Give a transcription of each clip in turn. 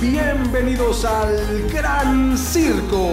Bienvenidos al Gran Circo.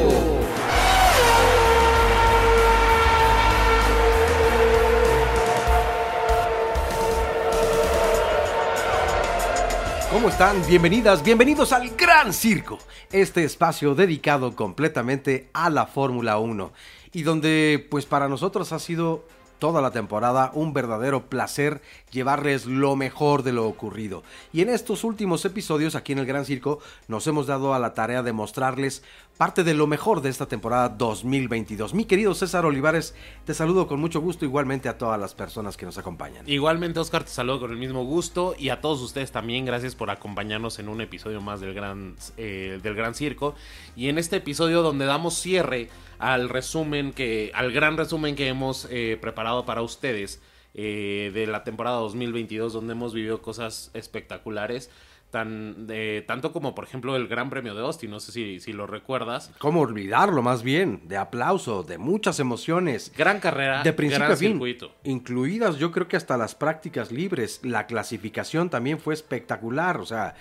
¿Cómo están? Bienvenidas, bienvenidos al Gran Circo, este espacio dedicado completamente a la Fórmula 1 y donde pues para nosotros ha sido toda la temporada un verdadero placer llevarles lo mejor de lo ocurrido. Y en estos últimos episodios aquí en el Gran Circo nos hemos dado a la tarea de mostrarles parte de lo mejor de esta temporada 2022. Mi querido César Olivares, te saludo con mucho gusto igualmente a todas las personas que nos acompañan. Igualmente Oscar, te saludo con el mismo gusto y a todos ustedes también gracias por acompañarnos en un episodio más del Gran, eh, del Gran Circo. Y en este episodio donde damos cierre al resumen que, al gran resumen que hemos eh, preparado para ustedes eh, de la temporada 2022, donde hemos vivido cosas espectaculares. Tan, tanto como por ejemplo el Gran Premio de Austin, no sé si, si lo recuerdas. ¿Cómo olvidarlo más bien? De aplauso, de muchas emociones. Gran carrera, de principio gran a fin, circuito. Incluidas yo creo que hasta las prácticas libres, la clasificación también fue espectacular, o sea,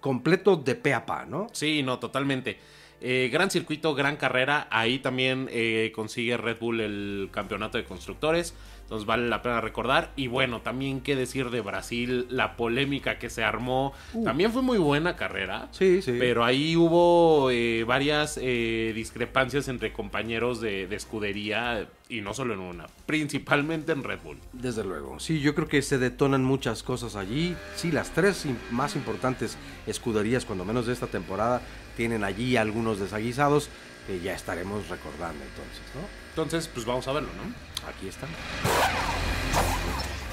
completo de pe a pa, ¿no? Sí, no, totalmente. Eh, gran circuito, gran carrera. Ahí también eh, consigue Red Bull el campeonato de constructores. Entonces vale la pena recordar. Y bueno, también qué decir de Brasil, la polémica que se armó. Uh. También fue muy buena carrera. Sí, sí. Pero ahí hubo eh, varias eh, discrepancias entre compañeros de, de escudería. Y no solo en una, principalmente en Red Bull. Desde luego. Sí, yo creo que se detonan muchas cosas allí. Sí, las tres más importantes escuderías, cuando menos de esta temporada, tienen allí algunos desaguisados que ya estaremos recordando entonces, ¿no? Entonces, pues vamos a verlo, ¿no? Aquí están.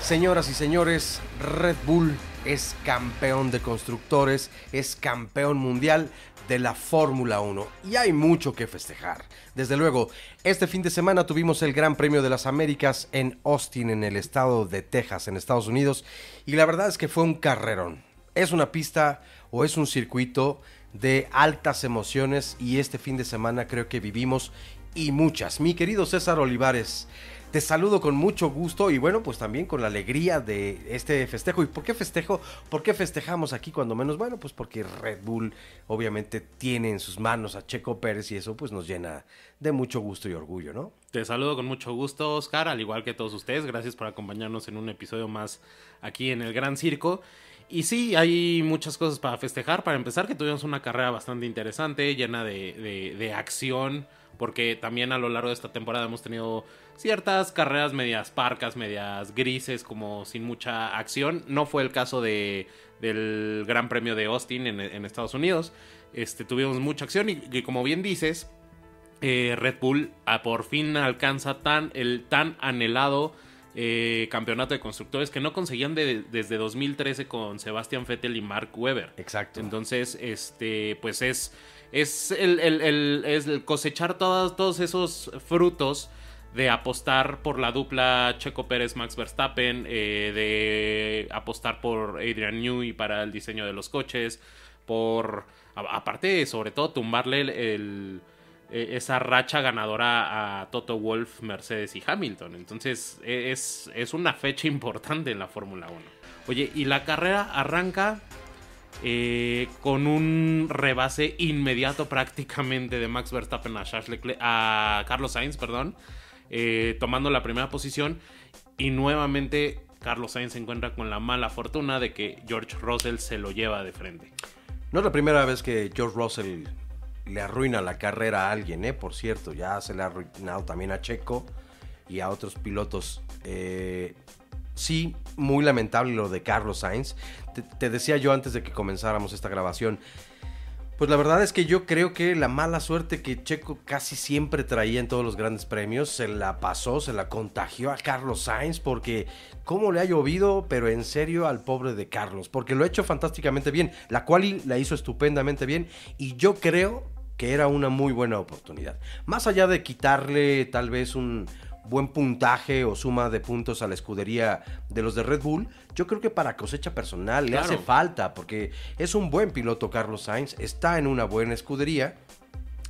Señoras y señores, Red Bull es campeón de constructores, es campeón mundial de la Fórmula 1 y hay mucho que festejar. Desde luego, este fin de semana tuvimos el Gran Premio de las Américas en Austin, en el estado de Texas, en Estados Unidos, y la verdad es que fue un carrerón. Es una pista o es un circuito de altas emociones y este fin de semana creo que vivimos y muchas. Mi querido César Olivares, te saludo con mucho gusto y bueno, pues también con la alegría de este festejo. ¿Y por qué festejo? ¿Por qué festejamos aquí cuando menos? Bueno, pues porque Red Bull obviamente tiene en sus manos a Checo Pérez y eso pues nos llena de mucho gusto y orgullo, ¿no? Te saludo con mucho gusto, Oscar, al igual que todos ustedes. Gracias por acompañarnos en un episodio más aquí en el Gran Circo. Y sí, hay muchas cosas para festejar. Para empezar, que tuvimos una carrera bastante interesante, llena de, de- de acción, porque también a lo largo de esta temporada hemos tenido ciertas carreras medias parcas, medias grises, como sin mucha acción. No fue el caso de, del Gran Premio de Austin en, en Estados Unidos. Este, tuvimos mucha acción y, y como bien dices, eh, Red Bull ah, por fin alcanza tan, el tan anhelado eh, campeonato de constructores que no conseguían de- desde 2013 con Sebastian Vettel y Mark Webber. Exacto. Entonces, este, pues es, es, el, el- el- cosechar todos, todos esos frutos de apostar por la dupla Checo Pérez Max Verstappen, eh, de apostar por Adrian Newey para el diseño de los coches, por aparte sobre todo tumbarle el, eh, esa racha ganadora a Toto Wolf, Mercedes y Hamilton. Entonces e- es, es una fecha importante en la Fórmula 1. Oye, y la carrera arranca eh, con un rebase inmediato prácticamente de Max Verstappen a, Carlos Sainz, perdón, eh, tomando la primera posición y nuevamente Carlos Sainz se encuentra con la mala fortuna de que George Russell se lo lleva de frente. No es la primera vez que George Russell le arruina la carrera a alguien, ¿eh? Por cierto, ya se le ha arruinado también a Checo y a otros pilotos. Eh, sí, muy lamentable lo de Carlos Sainz. Te, decía yo antes de que comenzáramos esta grabación. Pues la verdad es que yo creo que la mala suerte que Checo casi siempre traía en todos los grandes premios se la pasó, se la contagió a Carlos Sainz porque cómo le ha llovido, pero en serio al pobre de Carlos, porque lo ha hecho fantásticamente bien, la quali la hizo estupendamente bien y yo creo que era una muy buena oportunidad. Más allá de quitarle tal vez un buen puntaje o suma de puntos a la escudería de los de Red Bull, yo creo que para cosecha personal le hace falta, porque es un buen piloto Carlos Sainz, está en una buena escudería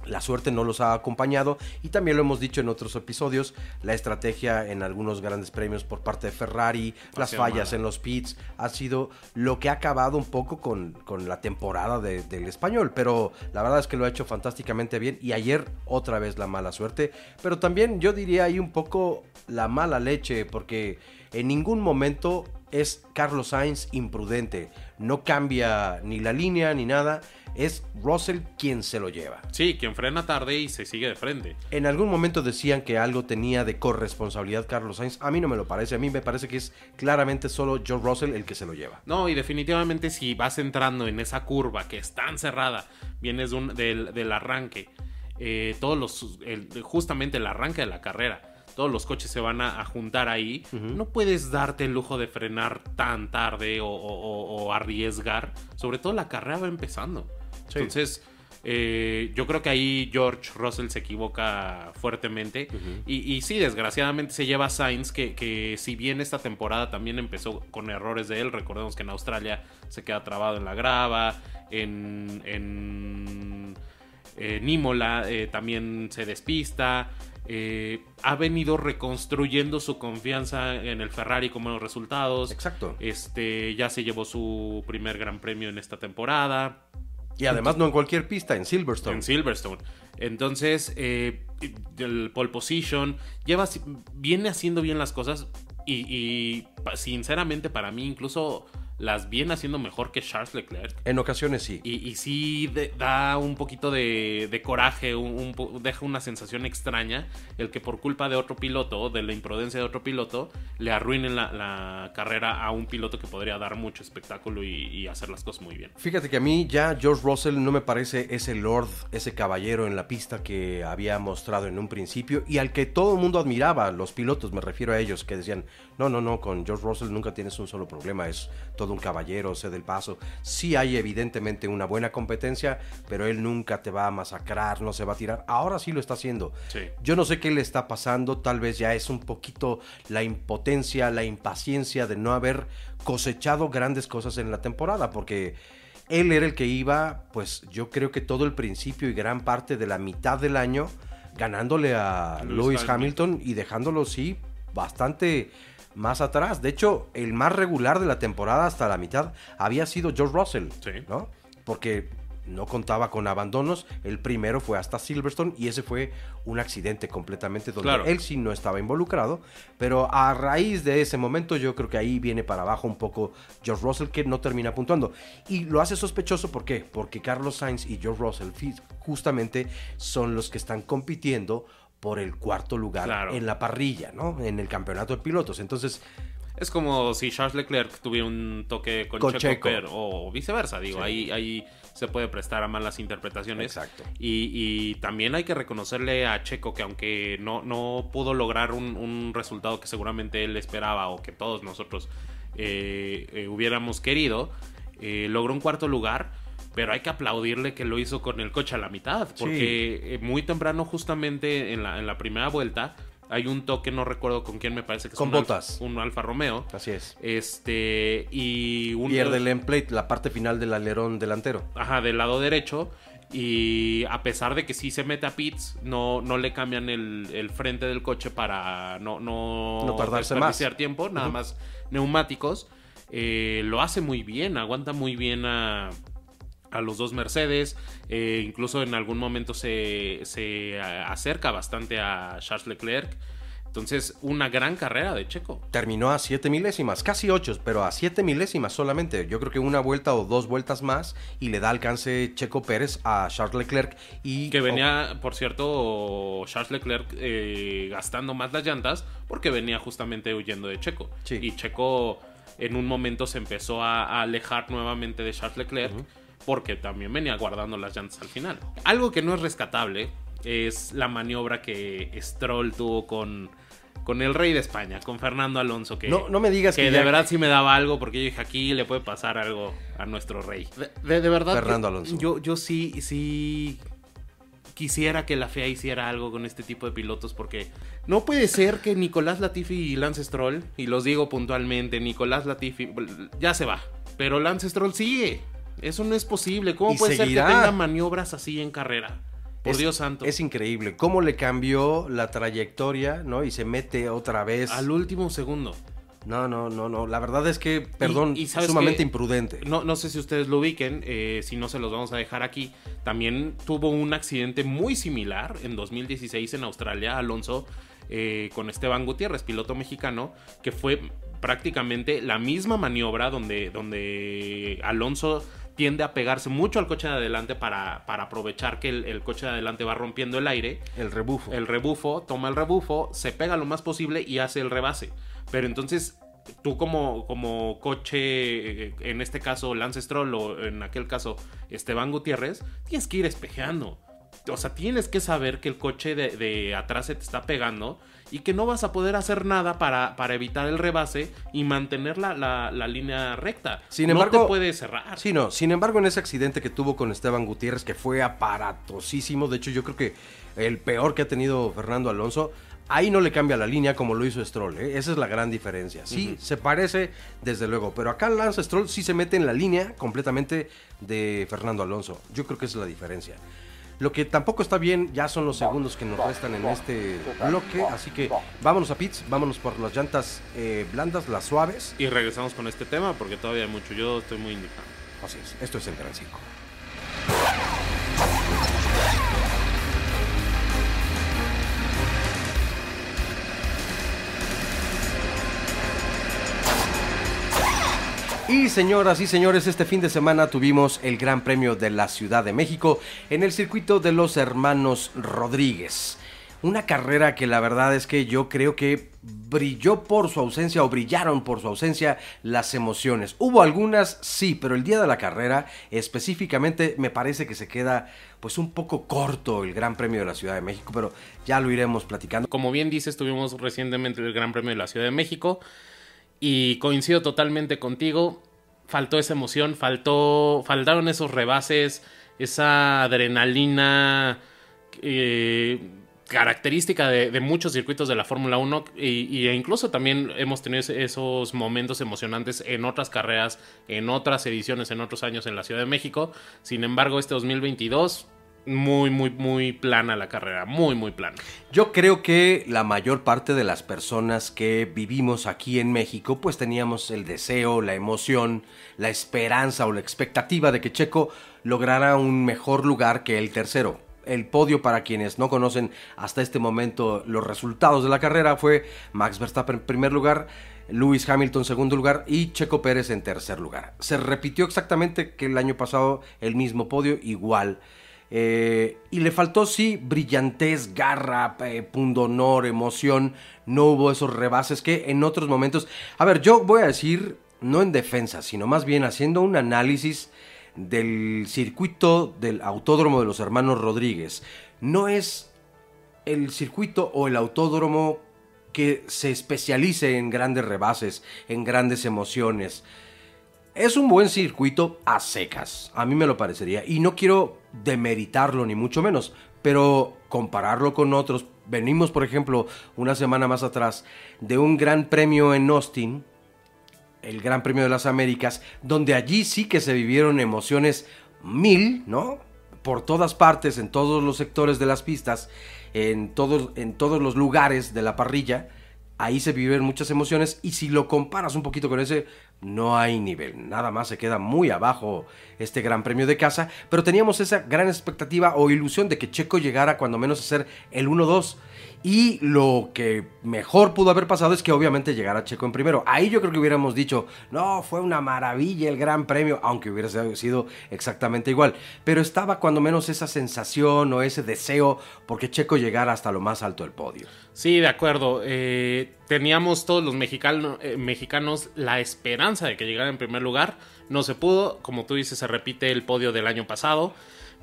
la suerte no los ha acompañado y también lo hemos dicho en otros episodios, la estrategia en algunos grandes premios por parte de Ferrari, las fallas en los pits, ha sido lo que ha acabado un poco con, con la temporada del español, pero la verdad es que lo ha hecho fantásticamente bien y ayer otra vez la mala suerte, pero también yo diría ahí un poco la mala leche porque en ningún momento es Carlos Sainz imprudente, no cambia ni la línea ni nada es Russell quien se lo lleva. Sí, quien frena tarde y se sigue de frente. En algún momento decían que algo tenía de corresponsabilidad Carlos Sainz. A mí no me lo parece. A mí me parece que es claramente solo George Russell el que se lo lleva. No, y definitivamente si vas entrando en esa curva que es tan cerrada, vienes del, arranque, eh, todos los, justamente el arranque de la carrera todos los coches se van a, juntar ahí, no puedes darte el lujo de frenar tan tarde o, arriesgar. Sobre todo la carrera va empezando. Entonces, eh, yo creo que ahí George Russell se equivoca fuertemente. y, sí, desgraciadamente se lleva Sainz, que, si bien esta temporada también empezó con errores de él, recordemos que en Australia se queda trabado en la grava, en, en, Imola eh, también se despista. Eh, ha venido reconstruyendo su confianza en el Ferrari con buenos resultados. Exacto. Este, ya se llevó su primer gran premio en esta temporada. Y además no en cualquier pista, en Silverstone. En Silverstone. Entonces, eh, el pole position, lleva, viene haciendo bien las cosas y, sinceramente para mí incluso las viene haciendo mejor que Charles Leclerc. En ocasiones sí. Y, sí da un poquito de, coraje, deja una sensación extraña el que por culpa de otro piloto, de la imprudencia de otro piloto, le arruinen la, carrera a un piloto que podría dar mucho espectáculo y, hacer las cosas muy bien. Fíjate que a mí ya George Russell no me parece ese lord, ese caballero en la pista que había mostrado en un principio y al que todo el mundo admiraba, los pilotos, me refiero a ellos, que decían, no, no, no, con George Russell nunca tienes un solo problema, es todo un caballero, sé del paso. Sí hay evidentemente una buena competencia, pero él nunca te va a masacrar, no se va a tirar. Ahora sí lo está haciendo. Yo no sé qué le está pasando, tal vez ya es un poquito la impotencia, la impaciencia de no haber cosechado grandes cosas en la temporada, porque él era el que iba, pues yo creo que todo el principio y gran parte de la mitad del año ganándole a Lewis Hamilton y dejándolo, sí, bastante más atrás. De hecho, el más regular de la temporada hasta la mitad había sido George Russell, ¿no? Porque no contaba con abandonos. El primero fue hasta Silverstone y ese fue un accidente completamente donde él sí no estaba involucrado. Pero a raíz de ese momento yo creo que ahí viene para abajo un poco George Russell que no termina puntuando. Y lo hace sospechoso, ¿por qué? Porque Carlos Sainz y George Russell justamente son los que están compitiendo por el cuarto lugar en la parrilla, ¿no? En el campeonato de pilotos. Entonces, es como si Charles Leclerc tuviera un toque con, Checo, o viceversa, digo, ahí, ahí se puede prestar a malas interpretaciones. Exacto. Y, también hay que reconocerle a Checo que aunque no, no pudo lograr un, resultado que seguramente él esperaba o que todos nosotros eh, eh, hubiéramos querido, eh, logró un cuarto lugar pero hay que aplaudirle que lo hizo con el coche a la mitad, porque eh, muy temprano, justamente en la, en la primera vuelta, hay un toque, no recuerdo con quién me parece que es con un botas. un Alfa Romeo. Así es. Este, y un. Pierde el emplate, la parte final del alerón delantero. Ajá, del lado derecho. Y a pesar de que sí se mete a pits, no, no le cambian el, frente del coche para no, no, no tardarse más. tiempo, nada más neumáticos. Eh, lo hace muy bien, aguanta muy bien a a los dos Mercedes, eh, incluso en algún momento se, se, acerca bastante a Charles Leclerc. Entonces, una gran carrera de Checo. Terminó a siete milésimas, casi ocho, pero a siete milésimas solamente. Yo creo que una vuelta o dos vueltas más y le da alcance Checo Pérez a Charles Leclerc. Y, que venía, por cierto, Charles Leclerc eh, gastando más las llantas porque venía justamente huyendo de Checo. Y Checo en un momento se empezó a, alejar nuevamente de Charles Leclerc porque también venía guardando las llantas al final. Algo que no es rescatable es la maniobra que Stroll tuvo con, con el rey de España, con Fernando Alonso, que, no, no me digas que, de verdad sí me daba algo, porque yo dije, aquí le puede pasar algo a nuestro rey. De, verdad, Fernando Alonso. Yo, yo sí, sí quisiera que la FEA hiciera algo con este tipo de pilotos, porque no puede ser que Nicolás Latifi y Lance Stroll, y los digo puntualmente, Nicolás Latifi ya se va, pero Lance Stroll sigue. Eso no es posible. ¿Cómo puede ser que tenga maniobras así en carrera? Por es, Dios santo. Es increíble cómo le cambió la trayectoria, ¿no? Y se mete otra vez. Al último segundo. No, no, no, no. La verdad es que, perdón, Y- sumamente que- imprudente. No, no sé si ustedes lo ubiquen, eh, si no se los vamos a dejar aquí. También tuvo un accidente muy similar en 2016 en Australia, Alonso, eh, con Esteban Gutiérrez, piloto mexicano, que fue prácticamente la misma maniobra donde, donde Alonso tiende a pegarse mucho al coche de adelante para, para aprovechar que el, el coche de adelante va rompiendo el aire El rebufo. el rebufo, toma el rebufo, se pega lo más posible y hace el rebase. Pero entonces tú como, como coche, eh, en este caso Lance Stroll o en aquel caso Esteban Gutiérrez, tienes que ir espejeando. O sea, tienes que saber que el coche de, de atrás se te está pegando y que no vas a poder hacer nada para, para evitar el rebase y mantener la, la- la línea recta. Sin no embargo- te puedes cerrar. Sí, no. Sin embargo, en ese accidente que tuvo con Esteban Gutiérrez, que fue aparatosísimo, de hecho, yo creo que el peor que ha tenido Fernando Alonso, ahí no le cambia la línea como lo hizo Stroll. ¿eh? Esa es la gran diferencia. Sí, se parece, desde luego, pero acá Lance Stroll sí se mete en la línea completamente de Fernando Alonso. Yo creo que esa es la diferencia. Lo que tampoco está bien ya son los segundos que nos restan en este bloque, así que vámonos a pits, vámonos por las llantas eh, blandas, las suaves. Y regresamos con este tema porque todavía hay mucho. Yo estoy muy indignado. Así es, esto es el Gran Circo. Y señoras y señores, este fin de semana tuvimos el Gran Premio de la Ciudad de México en el circuito de los hermanos Rodríguez. Una carrera que la verdad es que yo creo que brilló por su ausencia o brillaron por su ausencia las emociones. Hubo algunas, sí, pero el día de la carrera específicamente me parece que se queda pues un poco corto el Gran Premio de la Ciudad de México, pero ya lo iremos platicando. Como bien dices, tuvimos recientemente el Gran Premio de la Ciudad de México y coincido totalmente contigo. Faltó esa emoción, faltó, faltaron esos rebases, esa adrenalina eh, característica de, muchos circuitos de la Fórmula 1 y, y incluso también hemos tenido esos momentos emocionantes en otras carreras, en otras ediciones, en otros años en la Ciudad de México. Sin embargo, este 2022 muy, muy, muy plana la carrera, muy, muy plana. Yo creo que la mayor parte de las personas que vivimos aquí en México, pues teníamos el deseo, la emoción, la esperanza o la expectativa de que Checo lograra un mejor lugar que el tercero. El podio para quienes no conocen hasta este momento los resultados de la carrera fue Max Verstappen en primer lugar, Lewis Hamilton segundo lugar y Checo Pérez en tercer lugar. Se repitió exactamente que el año pasado el mismo podio igual. Eh, y le faltó, sí, brillantez, garra, eh, pundonor, emoción. No hubo esos rebases que en otros momentos. A ver, yo voy a decir, no en defensa, sino más bien haciendo un análisis del circuito del autódromo de los hermanos Rodríguez. No es el circuito o el autódromo que se especialice en grandes rebases, en grandes emociones. Es un buen circuito a secas, a mí me lo parecería. Y no quiero demeritarlo ni mucho menos, pero compararlo con otros. Venimos, por ejemplo, una semana más atrás de un gran premio en Austin, el Gran Premio de las Américas, donde allí sí que se vivieron emociones mil, ¿no? Por todas partes, en todos los sectores de las pistas, en todos, en todos los lugares de la parrilla. Ahí se viven muchas emociones y si lo comparas un poquito con ese, no hay nivel. Nada más se queda muy abajo este Gran Premio de casa, pero teníamos esa gran expectativa o ilusión de que Checo llegara cuando menos a ser el 1-2. Y lo que mejor pudo haber pasado es que obviamente llegara Checo en primero. Ahí yo creo que hubiéramos dicho, no, fue una maravilla el Gran Premio, aunque hubiera sido exactamente igual. Pero estaba cuando menos esa sensación o ese deseo porque Checo llegara hasta lo más alto del podio. Sí, de acuerdo. Eh, teníamos todos los mexicano- eh, mexicanos la esperanza de que llegara en primer lugar. No se pudo. Como tú dices, se repite el podio del año pasado.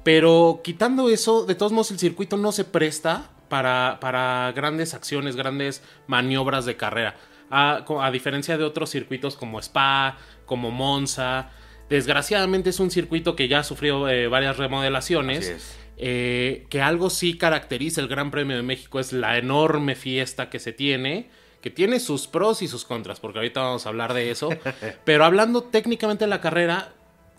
Pero quitando eso, de todos modos el circuito no se presta para, para grandes acciones, grandes maniobras de carrera. A, a diferencia de otros circuitos como Spa, como Monza. Desgraciadamente es un circuito que ya ha sufrido eh, varias remodelaciones. Es. Eh, que algo sí caracteriza el Gran Premio de México es la enorme fiesta que se tiene, que tiene sus pros y sus contras, porque ahorita vamos a hablar de eso. Pero hablando técnicamente de la carrera,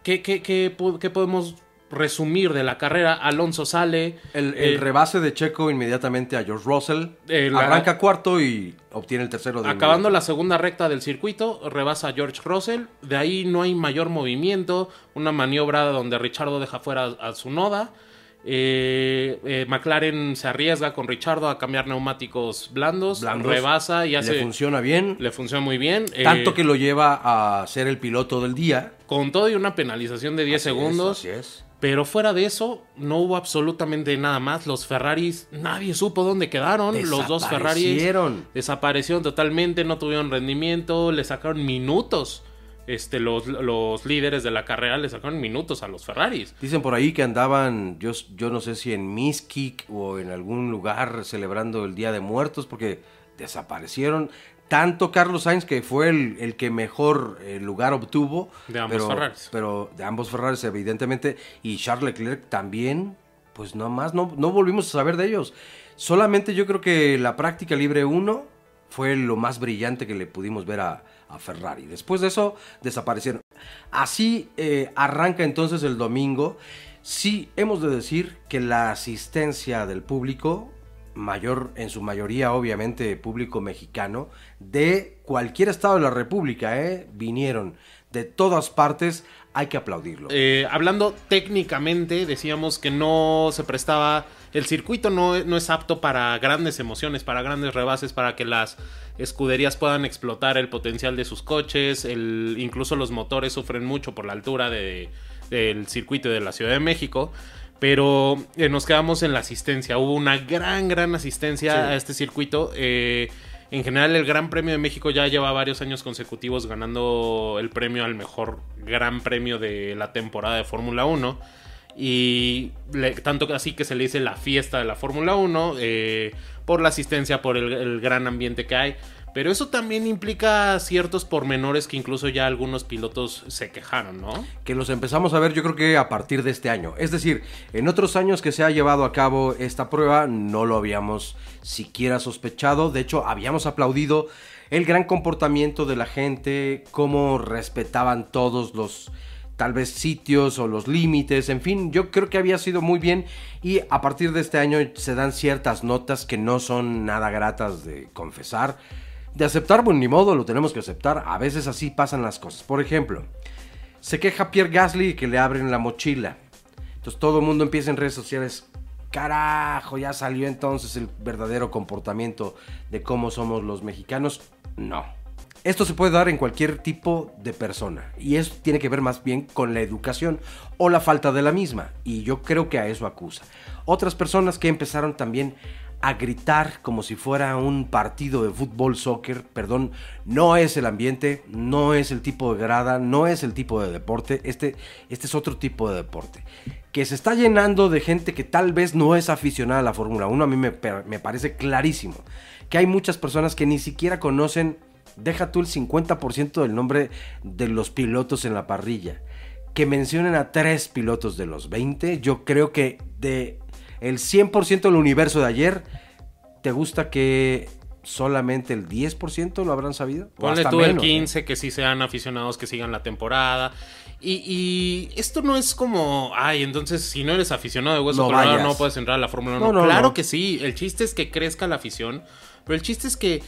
¿qué, qué- qué qué podemos resumir de la carrera, Alonso sale. El, el eh, rebase de Checo inmediatamente a George Russell. Eh, la- arranca cuarto y obtiene el tercero de Acabando la segunda recta del circuito, rebasa a George Russell. De ahí no hay mayor movimiento. Una maniobra donde Richardo deja fuera a su noda. Eh, McLaren se arriesga con Richardo a cambiar neumáticos blandos. Blandos. Rebasa y Le hace. funciona bien. le funciona muy bien. Tanto que lo lleva a ser el piloto del día. Con todo y una penalización de 10 Así es, segundos. así es. Pero fuera de eso, no hubo absolutamente nada más. Los Ferraris, nadie supo dónde quedaron. Los dos Ferraris Desaparecieron. totalmente, no tuvieron rendimiento, le sacaron minutos. Este, los, los líderes de la carrera le sacaron minutos a los Ferraris. Dicen por ahí que andaban, yo, yo no sé si en Miskik o en algún lugar celebrando el Día de Muertos porque desaparecieron. Tanto Carlos Sainz, que fue el, el que mejor eh, lugar obtuvo. De ambos pero, Ferraris. Pero de ambos Ferraris, evidentemente. Y Charles Leclerc también, pues no más, no, no volvimos a saber de ellos. Solamente yo creo que la práctica libre 1 fue lo más brillante que le pudimos ver a, a Ferrari. Después de eso, desaparecieron. Así eh, arranca entonces el domingo. Sí, hemos de decir que la asistencia del público, mayor en su mayoría obviamente público mexicano, de cualquier estado de la República, ¿eh? vinieron de todas partes, hay que aplaudirlo. Eh, hablando técnicamente, decíamos que no se prestaba. El circuito no, no es apto para grandes emociones, para grandes rebases, para que las escuderías puedan explotar el potencial de sus coches. El, incluso los motores sufren mucho por la altura de- del circuito de la Ciudad de México. Pero eh, nos quedamos en la asistencia. Hubo una gran, gran asistencia Sí. a este circuito. Eh, en general, el Gran Premio de México ya lleva varios años consecutivos ganando el premio al mejor Gran Premio de la temporada de Fórmula 1. Y le- tanto así que se le dice la fiesta de la Fórmula 1 eh, por la asistencia, por el, el gran ambiente que hay. Pero eso también implica ciertos pormenores que incluso ya algunos pilotos se quejaron, ¿no? que los empezamos a ver yo creo que a partir de este año. Es decir, en otros años que se ha llevado a cabo esta prueba no lo habíamos siquiera sospechado. De hecho, habíamos aplaudido el gran comportamiento de la gente, cómo respetaban todos los tal vez sitios o los límites, en fin, yo creo que había sido muy bien y a partir de este año se dan ciertas notas que no son nada gratas de confesar, de aceptar, bueno, ni modo, lo tenemos que aceptar, a veces así pasan las cosas. Por ejemplo, se queja Pierre Gasly que le abren la mochila. Entonces todo el mundo empieza en redes sociales. Carajo, ya salió entonces el verdadero comportamiento de cómo somos los mexicanos. No. Esto se puede dar en cualquier tipo de persona. Y eso tiene que ver más bien con la educación o la falta de la misma. Y yo creo que a eso acusa. Otras personas que empezaron también a gritar como si fuera un partido de fútbol, soccer, perdón, no es el ambiente, no es el tipo de grada, no es el tipo de deporte, este, este es otro tipo de deporte, que se está llenando de gente que tal vez no es aficionada a la Fórmula 1, a mí me, me parece clarísimo, que hay muchas personas que ni siquiera conocen, deja tú el 50% del nombre de los pilotos en la parrilla, que mencionen a tres pilotos de los 20, yo creo que de el 100% del universo de ayer, ¿te gusta que solamente el 10% lo habrán sabido? Ponle tú el menos, ¿eh? 15, que sí sean aficionados que sigan la temporada. Y, y esto no es como, ay, entonces si no eres aficionado de Hueso No Colorado vayas. no puedes entrar a la Fórmula 1. No, no, claro que sí, el chiste es que crezca la afición, pero el chiste es que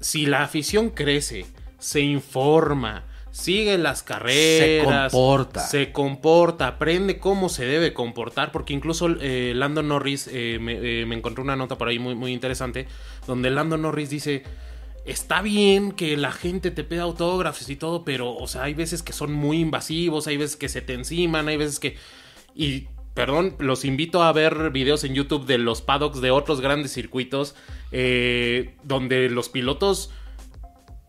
si la afición crece, se informa, sigue las carreras, comporta. se comporta, aprende cómo se debe comportar, porque incluso eh, Lando Norris, eh, me, eh, me encontré una nota por ahí muy, muy interesante, donde Lando Norris dice, está bien que la gente te pida autógrafos y todo, pero, o sea, hay veces que son muy invasivos, hay veces que se te enciman, hay veces que... Y, perdón, los invito a ver videos en YouTube de los paddocks de otros grandes circuitos, eh, donde los pilotos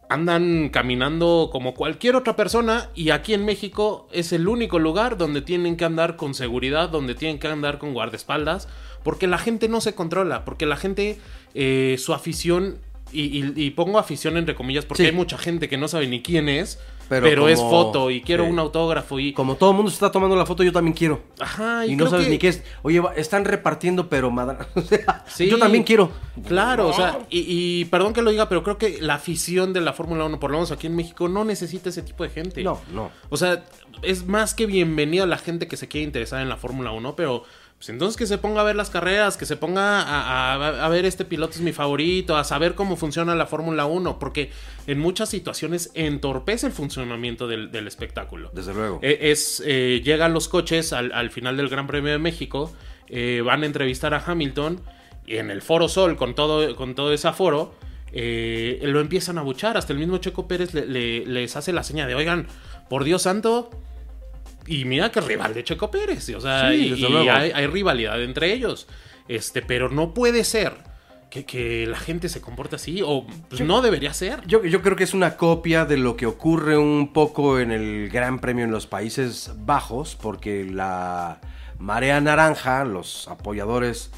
andan caminando como cualquier otra persona y aquí en México es el único lugar donde tienen que andar con seguridad, donde tienen que andar con guardaespaldas, porque la gente no se controla, porque la gente, eh, su afición, y, y- y pongo afición entre comillas porque Sí. hay mucha gente que no sabe ni quién es, pero, es como- foto y quiero un autógrafo y... Como todo el mundo se está tomando la foto, yo también quiero. Ajá, y, Y, no sabes que- ni qué es. Oye, están repartiendo, pero madra- o sea, Sí. yo también quiero. Claro, o sea, y, perdón que lo diga, pero creo que la afición de la Fórmula 1, por lo menos aquí en México, no necesita ese tipo de gente. No, no. O sea, es más que bienvenido a la gente que se quiere interesar en la Fórmula 1, pero pues entonces que se ponga a ver las carreras, que se ponga a, a- a ver este piloto es mi favorito, a saber cómo funciona la Fórmula 1, porque en muchas situaciones entorpece el funcionamiento del, del espectáculo. Desde luego. Eh, es eh, llegan los coches al, al final del Gran Premio de México, eh, van a entrevistar a Hamilton y en el Foro Sol con todo con todo ese aforo eh, lo empiezan a buchar. Hasta el mismo Checo Pérez le- le- les hace la seña de oigan, por Dios santo. Y mira que rival de Checo Pérez. O sea, Sí, y, desde y luego. hay, hay rivalidad entre ellos. Este, pero no puede ser que, que la gente se comporte así. O pues, no debería ser. Yo, yo creo que es una copia de lo que ocurre un poco en el Gran Premio en los Países Bajos, porque la marea naranja, los apoyadores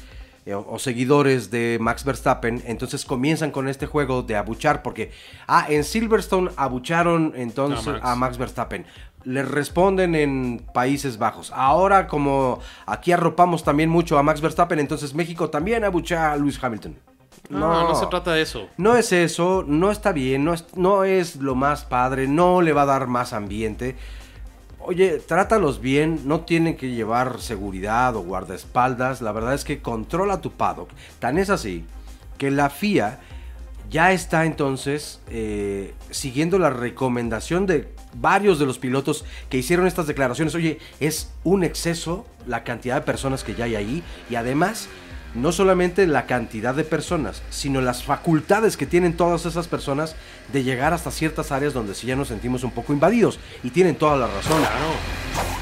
eh, o, o seguidores de Max Verstappen, entonces comienzan con este juego de abuchar, porque, ah, en Silverstone abucharon entonces A Max. a Max Verstappen. Le responden en Países Bajos. Ahora, como aquí arropamos también mucho a Max Verstappen, entonces México también abucha a Lewis Hamilton. No, no se trata de eso. No es eso, no está bien, no es, no es lo más padre, no le va a dar más ambiente. Oye, trátalos bien, no tienen que llevar seguridad o guardaespaldas. La verdad es que controla tu paddock. Tan es así que la FIA ya está entonces eh, siguiendo la recomendación de varios de los pilotos que hicieron estas declaraciones. Oye, es un exceso la cantidad de personas que ya hay ahí y además no solamente la cantidad de personas, sino las facultades que tienen todas esas personas de llegar hasta ciertas áreas donde sí ya nos sentimos un poco invadidos. Y tienen toda la razón.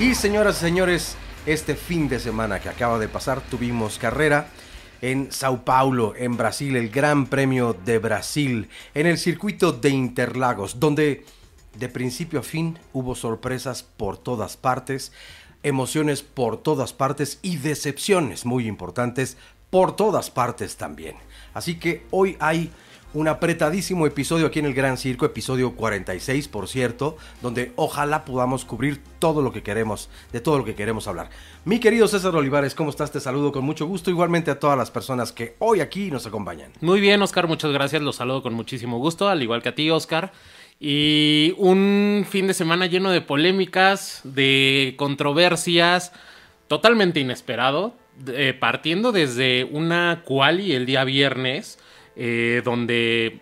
Y señoras y señores, este fin de semana que acaba de pasar tuvimos carrera en Sao Paulo, en Brasil, el Gran Premio de Brasil, en el circuito de Interlagos, donde de principio a fin hubo sorpresas por todas partes, emociones por todas partes y decepciones muy importantes por todas partes también. Así que hoy hay un apretadísimo episodio aquí en el Gran Circo, episodio 46 por cierto, donde ojalá podamos cubrir todo lo que queremos, de todo lo que queremos hablar. Mi querido César Olivares, ¿cómo estás? Te saludo con mucho gusto, igualmente a todas las personas que hoy aquí nos acompañan. Muy bien, Oscar, muchas gracias. Los saludo con muchísimo gusto, al igual que a ti, Oscar. Y un fin de semana lleno de polémicas, de controversias, totalmente inesperado, eh, partiendo desde una quali el día viernes, eh, donde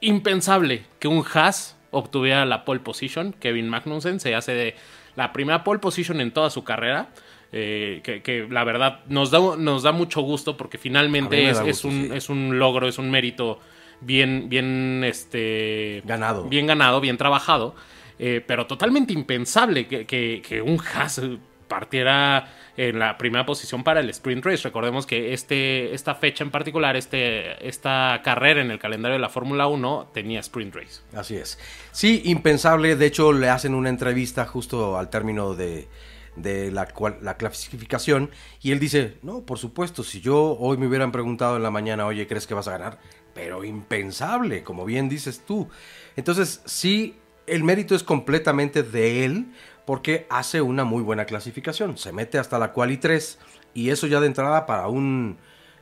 impensable que un Haas obtuviera la pole position. Kevin Magnussen se hace de la primera pole position en toda su carrera. eh, que, que la verdad nos da, nos da mucho gusto porque finalmente me es, un, sí. es un logro, es un mérito bien, bien, este... Ganado. Bien ganado, bien trabajado. eh, pero totalmente impensable que, que- que un Haas partiera en la primera posición para el sprint race. Recordemos que este, esta fecha en particular, este, esta carrera en el calendario de la Fórmula 1 tenía sprint race. Así es. Sí, impensable. De hecho, le hacen una entrevista justo al término de, de la, cual- la clasificación y él dice, no, por supuesto, si yo hoy me hubieran preguntado en la mañana, oye, ¿crees que vas a ganar? Pero impensable, como bien dices tú. Entonces, sí, el mérito es completamente de él porque hace una muy buena clasificación. Se mete hasta la quali 3 y eso ya de entrada para un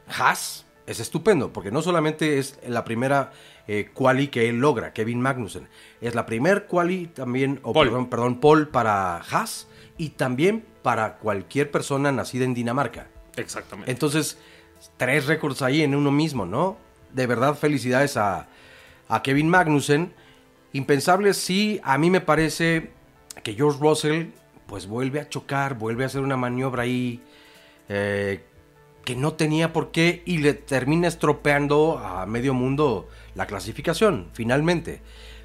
Haas es estupendo, porque no solamente es la primera eh, quali que él logra, Kevin Magnussen, es la primer quali también, o perdón, perdón, pole para Haas y también para cualquier persona nacida en Dinamarca. Exactamente. Entonces, tres récords ahí en uno mismo, ¿no? De verdad, felicidades a, a Kevin Magnussen. Impensable, sí, a mí me parece que George Russell, pues vuelve a chocar, vuelve a hacer una maniobra ahí eh, que no tenía por qué y le termina estropeando a medio mundo la clasificación, finalmente.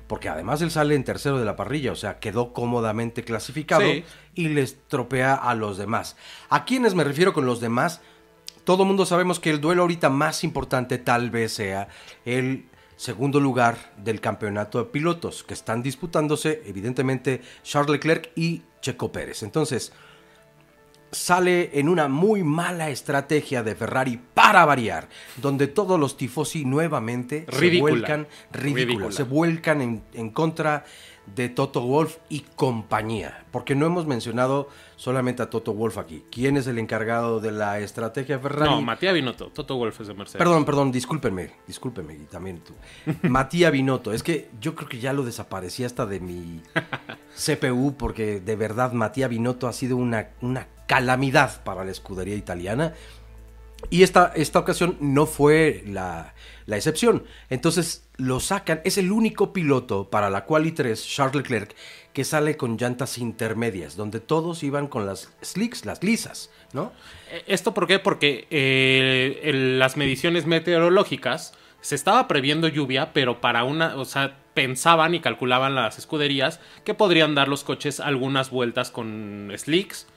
Porque además él sale en tercero de la parrilla, o sea, quedó cómodamente clasificado Sí. y le estropea a los demás. ¿A quiénes me refiero con los demás? Todo mundo sabemos que el duelo ahorita más importante tal vez sea el segundo lugar del campeonato de pilotos, que están disputándose evidentemente Charles Leclerc y Checo Pérez. Entonces, sale en una muy mala estrategia de Ferrari para variar, donde todos los tifosi nuevamente se Ridícula. vuelcan ridículos, Ridícula. se vuelcan en, en contra de Toto Wolf y compañía, porque no hemos mencionado solamente a Toto Wolf aquí. ¿Quién es el encargado de la estrategia Ferrari? No, Matías Binotto. Toto Wolf es de Mercedes. Perdón, perdón, discúlpenme, discúlpenme, y también tú. Matías Binotto, es que yo creo que ya lo desaparecí hasta de mi CPU, porque de verdad Matías Binotto ha sido una, una calamidad para la escudería italiana. Y esta, esta ocasión no fue la, la, excepción. Entonces lo sacan. Es el único piloto para la Quali 3, Charles Leclerc, que sale con llantas intermedias, donde todos iban con las slicks, las lisas, ¿no? Eh, ¿Esto por qué? Porque eh, las mediciones meteorológicas se estaba previendo lluvia, pero para una, o sea, pensaban y calculaban las escuderías que podrían dar los coches algunas vueltas con slicks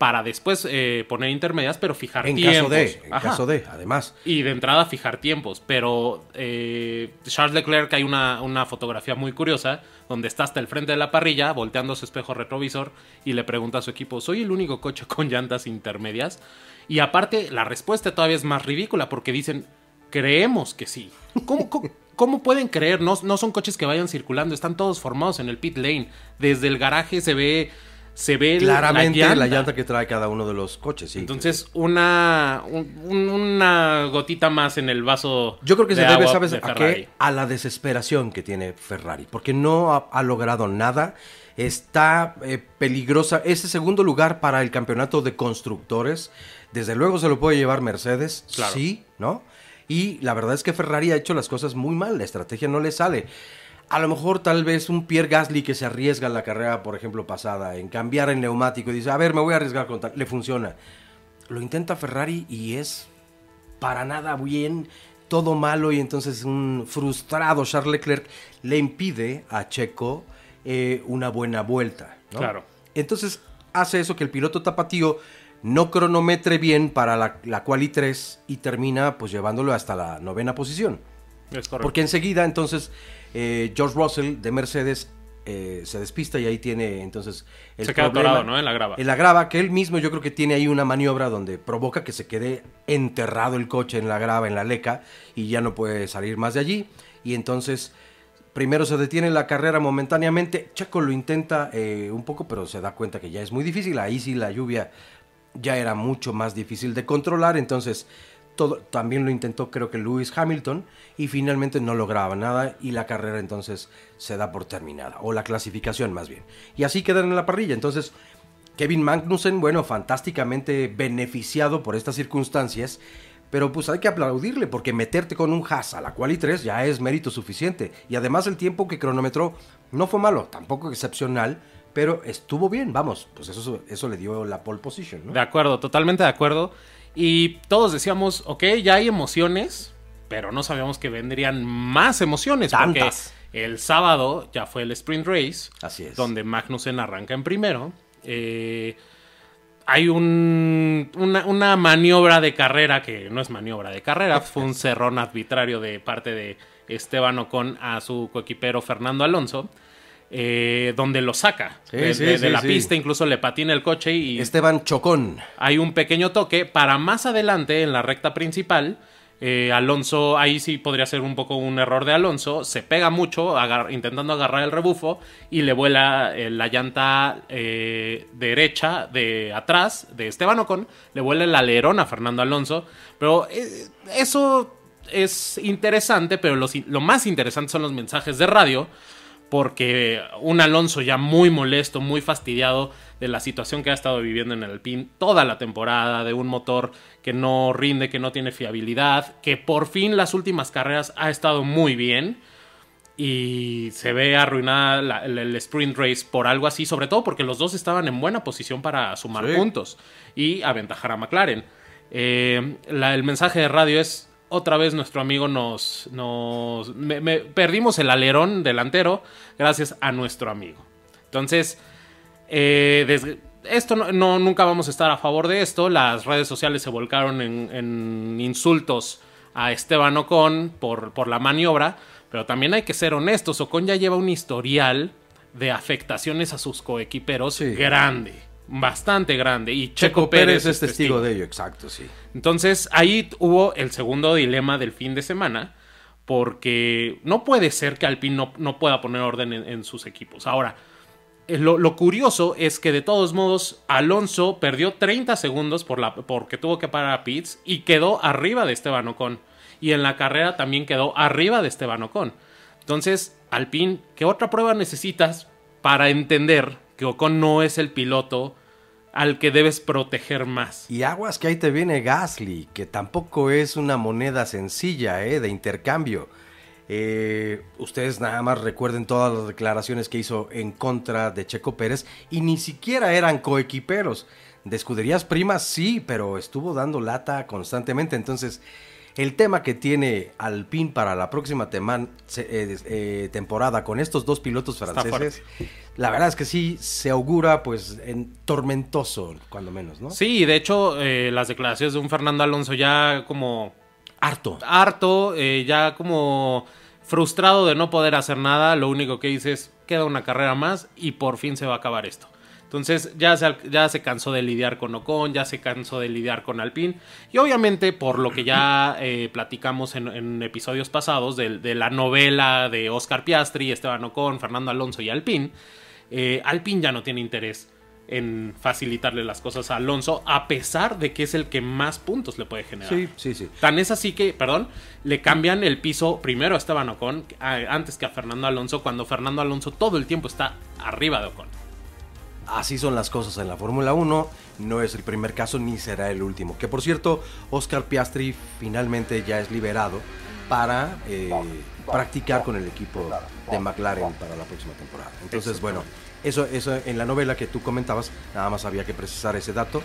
para después eh, poner intermedias, pero fijar en tiempos. Caso de, en caso de, además. Y de entrada fijar tiempos. Pero eh, Charles Leclerc hay una, una, fotografía muy curiosa donde está hasta el frente de la parrilla, volteando su espejo retrovisor y le pregunta a su equipo, ¿soy el único coche con llantas intermedias? Y aparte, la respuesta todavía es más ridícula porque dicen, creemos que sí. ¿Cómo, cómo, cómo pueden creer? No, no son coches que vayan circulando, están todos formados en el pit lane. Desde el garaje se ve se ve claramente la llanta. la llanta. que trae cada uno de los coches. Sí. Entonces, una, un, una gotita más en el vaso. Yo creo que de se debe, agua ¿sabes? de A, qué? a la desesperación que tiene Ferrari, porque no ha, ha logrado nada. Está eh, peligrosa. Ese segundo lugar para el campeonato de constructores, desde luego se lo puede llevar Mercedes, Claro. sí, ¿no? Y la verdad es que Ferrari ha hecho las cosas muy mal, la estrategia no le sale. A lo mejor tal vez un Pierre Gasly que se arriesga en la carrera, por ejemplo, pasada, en cambiar el neumático y dice, a ver, me voy a arriesgar con tal, le funciona. Lo intenta Ferrari y es para nada bien, todo malo y entonces un frustrado Charles Leclerc le impide a Checo eh, una buena vuelta. ¿no? Claro. Entonces hace eso que el piloto tapatío no cronometre bien para la, la quali 3 y termina pues llevándolo hasta la novena posición. Es. Porque enseguida entonces eh, George Russell de Mercedes eh, se despista y ahí tiene entonces el se queda problema. atorado, ¿no? En la grava. En la grava, que él mismo yo creo que tiene ahí una maniobra donde provoca que se quede enterrado el coche en la grava, en la leca, y ya no puede salir más de allí. Y entonces, primero se detiene la carrera momentáneamente. Checo lo intenta eh, un poco, pero se da cuenta que ya es muy difícil. Ahí sí la lluvia ya era mucho más difícil de controlar. Entonces, también lo intentó creo que Lewis Hamilton y finalmente no lograba nada y la carrera entonces se da por terminada, o la clasificación más bien. Y así quedan en la parrilla. Entonces, Kevin Magnussen, bueno, fantásticamente beneficiado por estas circunstancias, pero pues hay que aplaudirle porque meterte con un Haas a la quali 3 ya es mérito suficiente. Y además el tiempo que cronometró no fue malo, tampoco excepcional, pero estuvo bien, vamos, pues eso, eso le dio la pole position. De acuerdo, totalmente de acuerdo. Y todos decíamos, ok, ya hay emociones, pero no sabíamos que vendrían más emociones. Tantas. Porque el sábado ya fue el sprint race. Así es. Donde Magnussen arranca en primero. Eh, hay un, una, una maniobra de carrera que no es maniobra de carrera, fue un cerrón arbitrario de parte de Esteban Ocon a su coequipero Fernando Alonso. Eh, donde lo saca Sí, de, sí, de- de sí, la pista, incluso le patina el coche y Esteban Chocón. hay un pequeño toque para más adelante en la recta principal. eh, Alonso, ahí sí podría ser un poco un error de Alonso. Se pega mucho agar- intentando agarrar el rebufo y le vuela eh, la llanta eh, derecha de atrás de Esteban Ocon. Le vuela el alerón a Fernando Alonso. Pero eso es interesante, pero los lo más interesante son los mensajes de radio porque un Alonso ya muy molesto, muy fastidiado de la situación que ha estado viviendo en el Alpine toda la temporada, de un motor que no rinde, que no tiene fiabilidad, que por fin las últimas carreras ha estado muy bien y se ve arruinada la- el, el sprint race por algo así, sobre todo porque los dos estaban en buena posición para sumar Sí. puntos y aventajar a McLaren. Eh, la- el mensaje de radio es otra vez nuestro amigo nos, nos me- me- perdimos el alerón delantero gracias a nuestro amigo. Entonces, eh, desde- esto no, no- nunca vamos a estar a favor de esto. Las redes sociales se volcaron en, en insultos a Esteban Ocon por, por la maniobra, pero también hay que ser honestos. Ocon ya lleva un historial de afectaciones a sus coequiperos Sí. grande, bastante grande. Y Checo, Checo Pérez es es testigo de ello, exacto, sí. entonces ahí hubo el segundo dilema del fin de semana, porque no puede ser que Alpine no, pueda poner orden en, sus equipos. Ahora, eh, lo, curioso es que de todos modos Alonso perdió 30 segundos por la, porque tuvo que parar a Pitts y quedó arriba de Esteban Ocon. Y en la carrera también quedó arriba de Esteban Ocon. Entonces, Alpine, ¿qué otra prueba necesitas para entender que Ocon no es el piloto al que debes proteger más. Y aguas que ahí te viene Gasly, que tampoco es una moneda sencilla ¿eh? de intercambio. Eh, ustedes nada más recuerden todas las declaraciones que hizo en contra de Checo Pérez y ni siquiera eran coequiperos. De escuderías primas sí, pero estuvo dando lata constantemente. Entonces, el tema que tiene Alpine para la próxima eh, eh, temporada con estos dos pilotos franceses, la verdad es que sí se augura pues en tormentoso, cuando menos, ¿no? Sí, de hecho, eh, las declaraciones de un Fernando Alonso ya como... Harto. Harto, ya como frustrado de no poder hacer nada, lo único que dice es, queda una carrera más y por fin se va a acabar esto. Entonces ya se, ya se cansó de lidiar con Ocon, ya se cansó de lidiar con Alpine. Y obviamente, por lo que ya eh, platicamos en, episodios pasados de, la novela de Oscar Piastri, Esteban Ocon, Fernando Alonso y Alpine, eh, Alpine ya no tiene interés en facilitarle las cosas a Alonso, a pesar de que es el que más puntos le puede generar. Sí, sí, sí. Tan es así que, perdón, le cambian el piso primero a Esteban Ocon antes que a Fernando Alonso, cuando Fernando Alonso todo el tiempo está arriba de Ocon. Así son las cosas en la Fórmula 1, no es el primer caso ni será el último. Que por cierto, Oscar Piastri finalmente ya es liberado para eh, practicar con el equipo de McLaren para la próxima temporada. Entonces, bueno, eso, eso en la novela que tú comentabas, nada más había que precisar ese dato.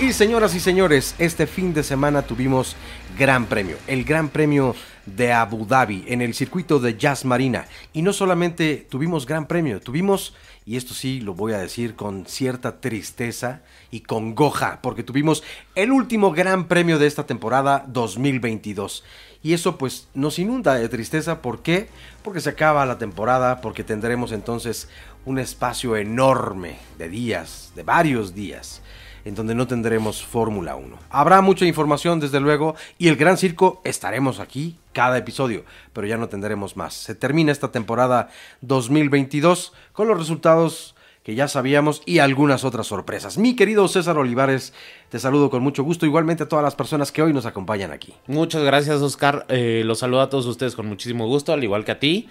Y señoras y señores, este fin de semana tuvimos Gran Premio, el Gran Premio de Abu Dhabi en el circuito de Jazz Marina. Y no solamente tuvimos Gran Premio, tuvimos y esto sí lo voy a decir con cierta tristeza y congoja, porque tuvimos el último gran premio de esta temporada 2022. Y eso pues nos inunda de tristeza, ¿por qué? Porque se acaba la temporada, porque tendremos entonces un espacio enorme de días, de varios días en donde no tendremos Fórmula 1. Habrá mucha información, desde luego, y el Gran Circo estaremos aquí cada episodio, pero ya no tendremos más. Se termina esta temporada 2022 con los resultados que ya sabíamos y algunas otras sorpresas. Mi querido César Olivares, te saludo con mucho gusto, igualmente a todas las personas que hoy nos acompañan aquí. Muchas gracias, Oscar. Eh, los saludo a todos ustedes con muchísimo gusto, al igual que a ti.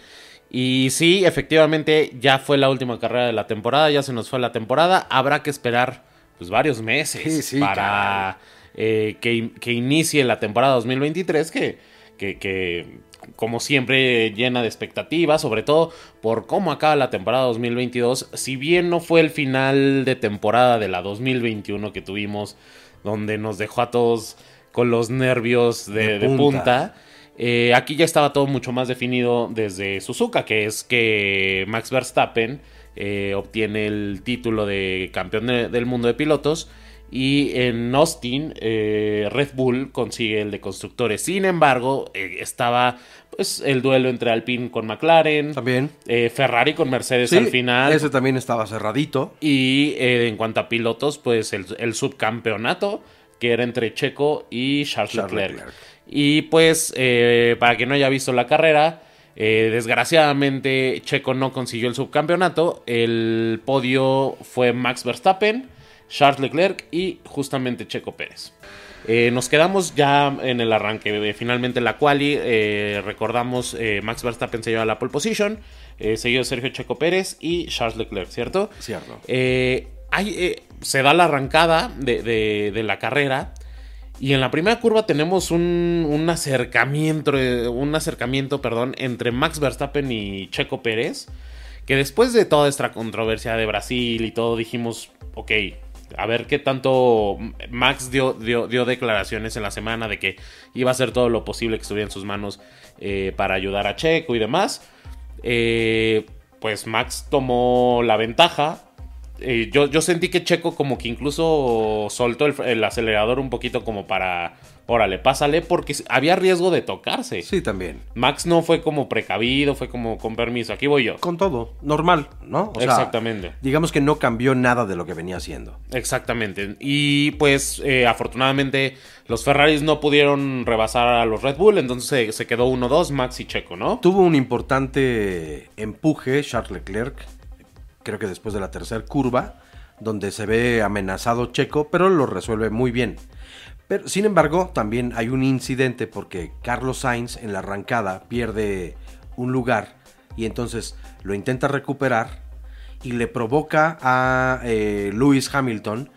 Y sí, efectivamente, ya fue la última carrera de la temporada, ya se nos fue la temporada. Habrá que esperar pues varios meses para eh, que, inicie la temporada 2023 que, que, que, como siempre llena de expectativas, sobre todo por cómo acaba la temporada 2022, si bien no fue el final de temporada de la 2021 que tuvimos, donde nos dejó a todos con los nervios de, punta. Eh, aquí ya estaba todo mucho más definido desde Suzuka, que es que Max Verstappen eh, obtiene el título de campeón del mundo de pilotos. Y en Austin, eh, Red Bull consigue el de constructores. Sin embargo, eh, estaba pues el duelo entre Alpine con McLaren. También. Ferrari con Mercedes al final. Ese también estaba cerradito. Y en cuanto a pilotos, pues el, subcampeonato, que era entre Checo y Charles, Leclerc. Y pues, para quien no haya visto la carrera, eh, desgraciadamente, Checo no consiguió el subcampeonato. El podio fue Max Verstappen, Charles Leclerc y justamente Checo Pérez. Eh, nos quedamos ya en el arranque. Finalmente la quali, eh, recordamos, Max Verstappen se lleva la pole position, seguido Sergio Checo Pérez y Charles Leclerc, ¿cierto? Cierto. se da la arrancada de la carrera y en la primera curva tenemos un, acercamiento, un acercamiento, perdón, entre Max Verstappen y Checo Pérez. Que después de toda esta controversia de Brasil y todo, dijimos, ok, a ver qué tanto Max dio, dio, declaraciones en la semana de que iba a hacer todo lo posible que estuviera en sus manos eh, para ayudar a Checo y demás. Eh, pues Max tomó la ventaja, eh, yo, yo sentí que Checo como que incluso soltó el, el acelerador un poquito como para órale, pásale, porque había riesgo de tocarse. Sí, también. Max no fue como precavido, fue como con permiso, aquí voy yo. Con todo, normal, ¿no? Exactamente. digamos que no cambió nada de lo que venía haciendo. Exactamente. Y pues eh, afortunadamente los Ferraris no pudieron rebasar a los Red Bull, entonces se, quedó 1-2 Max y Checo, ¿no? Tuvo un importante empuje Charles Leclerc, creo que después de la tercera curva, donde se ve amenazado Checo, pero lo resuelve muy bien. Pero, sin embargo, también hay un incidente porque Carlos Sainz en la arrancada pierde un lugar y entonces lo intenta recuperar y le provoca a eh, Lewis Hamilton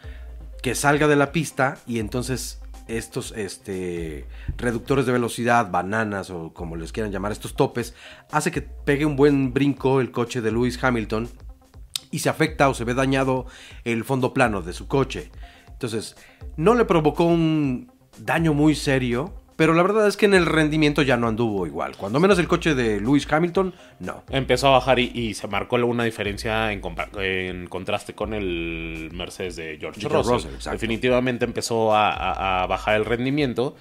que salga de la pista y entonces estos este, reductores de velocidad, bananas o como les quieran llamar, estos topes, hace que pegue un buen brinco el coche de Lewis Hamilton y se afecta o se ve dañado el fondo plano de su coche. Entonces, no le provocó un daño muy serio, pero la verdad es que en el rendimiento ya no anduvo igual. Cuando menos el coche de Lewis Hamilton, no. Empezó a bajar y, se marcó una diferencia en, contraste con el Mercedes de George, Russell. Definitivamente empezó a, bajar el rendimiento.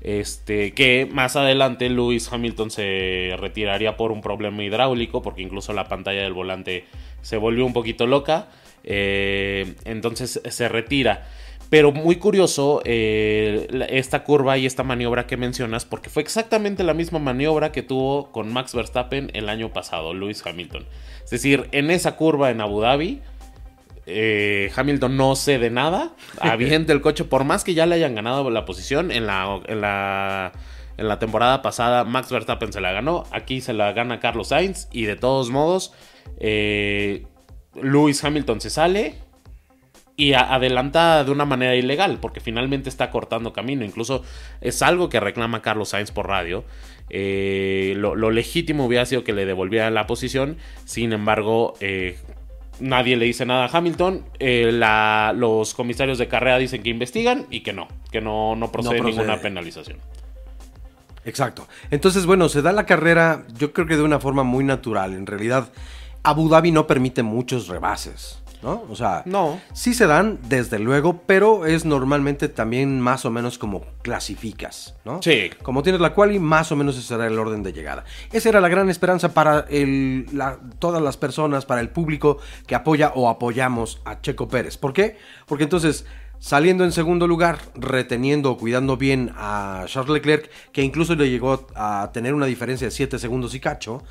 Este, que más adelante Lewis Hamilton se retiraría por un problema hidráulico, porque incluso la pantalla del volante se volvió un poquito loca. Eh, entonces se retira. Pero muy curioso eh, esta curva y esta maniobra que mencionas, porque fue exactamente la misma maniobra que tuvo con Max Verstappen el año pasado, Lewis Hamilton. Es decir, en esa curva en Abu Dhabi, eh, Hamilton no cede nada, avienta el coche, por más que ya le hayan ganado la posición en la, en la, en la temporada pasada, Max Verstappen se la ganó, aquí se la gana Carlos Sainz y de todos modos, eh, Lewis Hamilton se sale, y adelanta de una manera ilegal, porque finalmente está cortando camino. Incluso es algo que reclama Carlos Sainz por radio. Eh, lo, legítimo hubiera sido que le devolvieran la posición, sin embargo, eh, nadie le dice nada a Hamilton. Eh, los comisarios de carrera dicen que investigan y que no, que no, no procede, ninguna penalización. Exacto. Entonces, bueno, se da la carrera, yo creo que de una forma muy natural. En realidad, Abu Dhabi no permite muchos rebases. ¿No? O sea, no. sí se dan, desde luego, pero es normalmente también más o menos como clasificas, ¿no? Sí. Como tienes la quali, más o menos ese será el orden de llegada. Esa era la gran esperanza para el, todas las personas, para el público que apoya o apoyamos a Checo Pérez. ¿Por qué? Porque entonces saliendo en segundo lugar, reteniendo, cuidando bien a Charles Leclerc, que incluso le llegó a tener una diferencia de 7 segundos y cacho,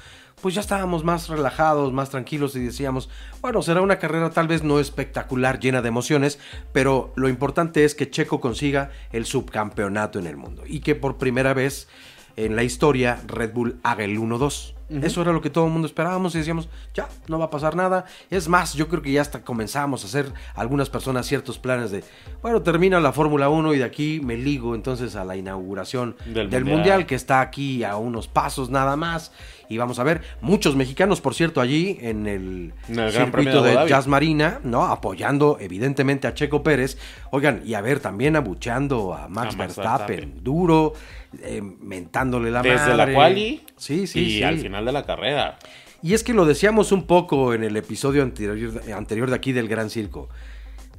pues ya estábamos más relajados, más tranquilos y decíamos, bueno, será una carrera tal vez no espectacular, llena de emociones, pero lo importante es que Checo consiga el subcampeonato en el mundo y que por primera vez en la historia Red Bull haga el 1-2. Eso era lo que todo el mundo esperábamos y decíamos, ya, no va a pasar nada. Es más, yo creo que ya hasta comenzamos a hacer algunas personas ciertos planes de, bueno, termina la Fórmula 1 y de aquí me ligo entonces a la inauguración del, mundial. que está aquí a unos pasos nada más. Y vamos a ver, muchos mexicanos, por cierto, allí en el, circuito de, Jazz Marina, ¿no? Apoyando evidentemente a Checo Pérez. Oigan, y a ver, también abucheando a Max, Verstappen, duro, eh, mentándole la Desde la quali sí, sí, y al final de la carrera. Y es que lo decíamos un poco en el episodio anterior, anterior de aquí del Gran Circo.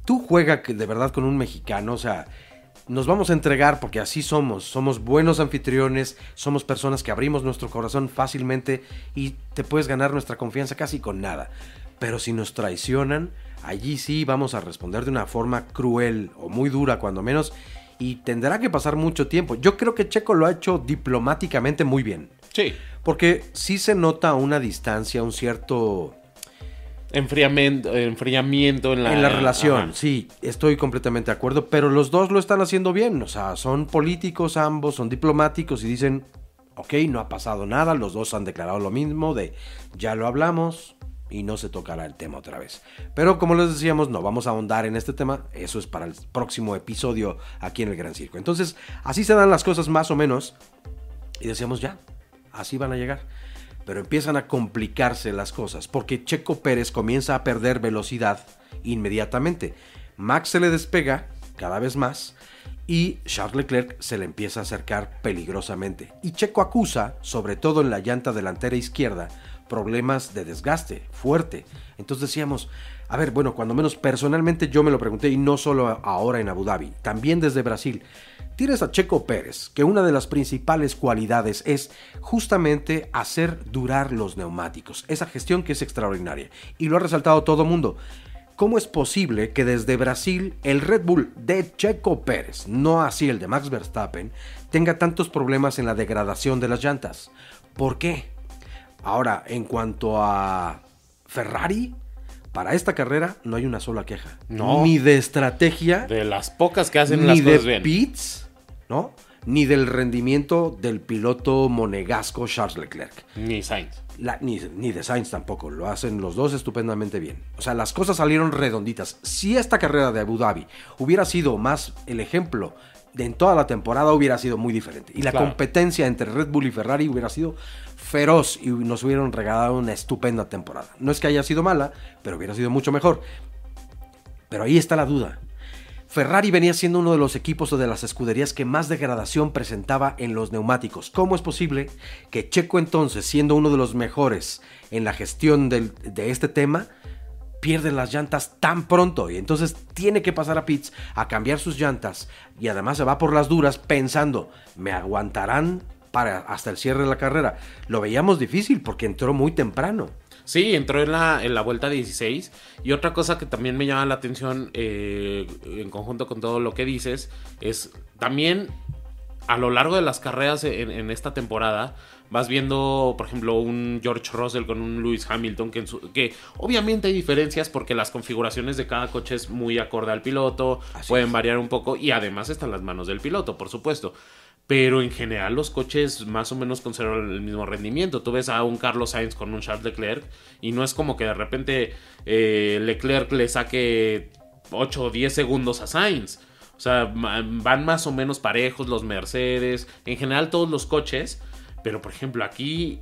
Tú juegas de verdad con un mexicano, o sea, nos vamos a entregar porque así somos. Somos buenos anfitriones, somos personas que abrimos nuestro corazón fácilmente y te puedes ganar nuestra confianza casi con nada. Pero si nos traicionan, allí sí vamos a responder de una forma cruel o muy dura cuando menos y tendrá que pasar mucho tiempo. Yo creo que Checo lo ha hecho diplomáticamente muy bien. Sí. Porque sí se nota una distancia, un cierto enfriamiento, enfriamiento en la, en la relación. Sí, estoy completamente de acuerdo, pero los dos lo están haciendo bien, o sea, son políticos ambos, son diplomáticos y dicen, ok, no ha pasado nada, los dos han declarado lo mismo de, ya lo hablamos y no se tocará el tema otra vez. Pero como les decíamos, no vamos a ahondar en este tema, eso es para el próximo episodio aquí en el Gran Circo. Entonces, así se dan las cosas más o menos y decíamos ya, así van a llegar pero empiezan a complicarse las cosas porque Checo Pérez comienza a perder velocidad inmediatamente. Max se le despega cada vez más y Charles Leclerc se le empieza a acercar peligrosamente. Y Checo acusa, sobre todo en la llanta delantera izquierda, problemas de desgaste fuerte. Entonces decíamos, a ver, bueno, cuando menos personalmente yo me lo pregunté y no solo ahora en Abu Dhabi, también desde Brasil. Tienes a Checo Pérez, que una de las principales cualidades es justamente hacer durar los neumáticos, esa gestión que es extraordinaria. Y lo ha resaltado todo mundo. ¿Cómo es posible que desde Brasil el Red Bull de Checo Pérez, no así el de Max Verstappen, tenga tantos problemas en la degradación de las llantas? ¿Por qué? Ahora, en cuanto a Ferrari, para esta carrera no hay una sola queja. No. Ni de estrategia. De las pocas que hacen ni las de cosas bien. pits, ¿no? Ni del rendimiento del piloto monegasco Charles Leclerc. Ni Sainz. La- ni, ni de Sainz tampoco, lo hacen los dos estupendamente bien. O sea, las cosas salieron redonditas. Si esta carrera de Abu Dhabi hubiera sido más el ejemplo de en toda la temporada, hubiera sido muy diferente. Y la Claro. competencia entre Red Bull y Ferrari hubiera sido feroz y nos hubieran regalado una estupenda temporada. No es que haya sido mala, pero hubiera sido mucho mejor. Pero ahí está la duda. Ferrari venía siendo uno de los equipos o de las escuderías que más degradación presentaba en los neumáticos. ¿Cómo es posible que Checo entonces, siendo uno de los mejores en la gestión de este tema, pierde las llantas tan pronto? Y entonces tiene que pasar a pits a cambiar sus llantas y además se va por las duras pensando, ¿me aguantarán para hasta el cierre de la carrera? Lo veíamos difícil porque entró muy temprano. Sí, entró en la, en la vuelta 16. Y otra cosa que también me llama la atención, eh, en conjunto con todo lo que dices, es también a lo largo de las carreras en, en esta temporada, vas viendo, por ejemplo, un George Russell con un Lewis Hamilton, que, en su- que obviamente hay diferencias porque las configuraciones de cada coche es muy acorde al piloto, Así pueden es. variar un poco y además están las manos del piloto, por supuesto. Pero en general los coches más o menos conservan el mismo rendimiento. Tú ves a un Carlos Sainz con un Charles Leclerc y no es como que de repente eh, Leclerc le saque 8 o 10 segundos a Sainz. O sea, van más o menos parejos los Mercedes, en general todos los coches. Pero por ejemplo aquí